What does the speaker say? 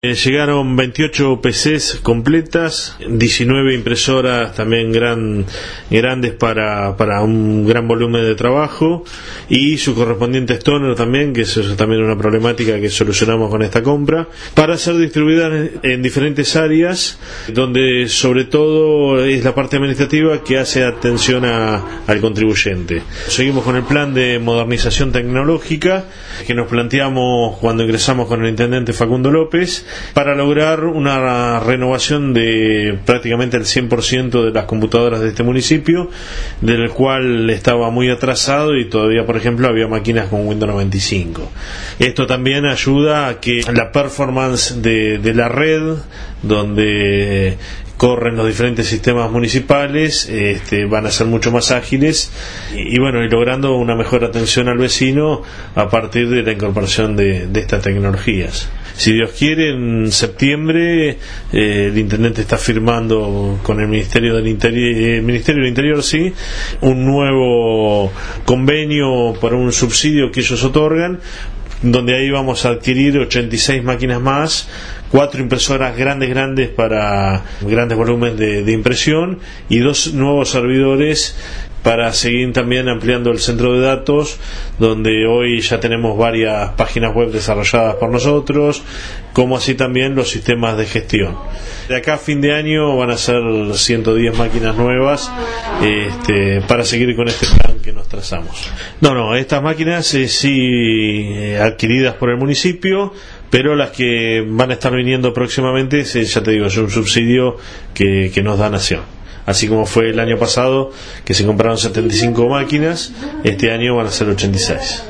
Eh, llegaron 28 PCs completas, 19 impresoras también gran, grandes para, para un gran volumen de trabajo y su correspondiente stoner también, que es también una problemática que solucionamos con esta compra, para ser distribuidas en diferentes áreas, donde sobre todo es la parte administrativa que hace atención a, al contribuyente. Seguimos con el plan de modernización tecnológica que nos planteamos cuando ingresamos con el intendente Facundo López para lograr una renovación de prácticamente el 100% de las computadoras de este municipio, del cual estaba muy atrasado y todavía, por ejemplo, había máquinas con Windows 95. Esto también ayuda a que la performance de, de la red, donde corren los diferentes sistemas municipales, este, van a ser mucho más ágiles y, bueno, y logrando una mejor atención al vecino a partir de la incorporación de, estas tecnologías. Si Dios quiere, en septiembre eh, el intendente está firmando con el Ministerio del Interior, el Ministerio del Interior sí, un nuevo convenio para un subsidio que ellos otorgan donde ahí vamos a adquirir 86 máquinas más, cuatro impresoras grandes, grandes para grandes volúmenes de, impresión y dos nuevos servidores para seguir también ampliando el centro de datos, donde hoy ya tenemos varias páginas web desarrolladas por nosotros, como así también los sistemas de gestión. De acá a fin de año van a ser 110 máquinas nuevas este, para seguir con este plan que nos trazamos. No, no, estas máquinas eh, sí eh, adquiridas por el municipio, pero las que van a estar viniendo próximamente, ya te digo, es un subsidio que, que nos da Nación así como fue el año pasado que se compraron 75 máquinas, este año van a ser 86.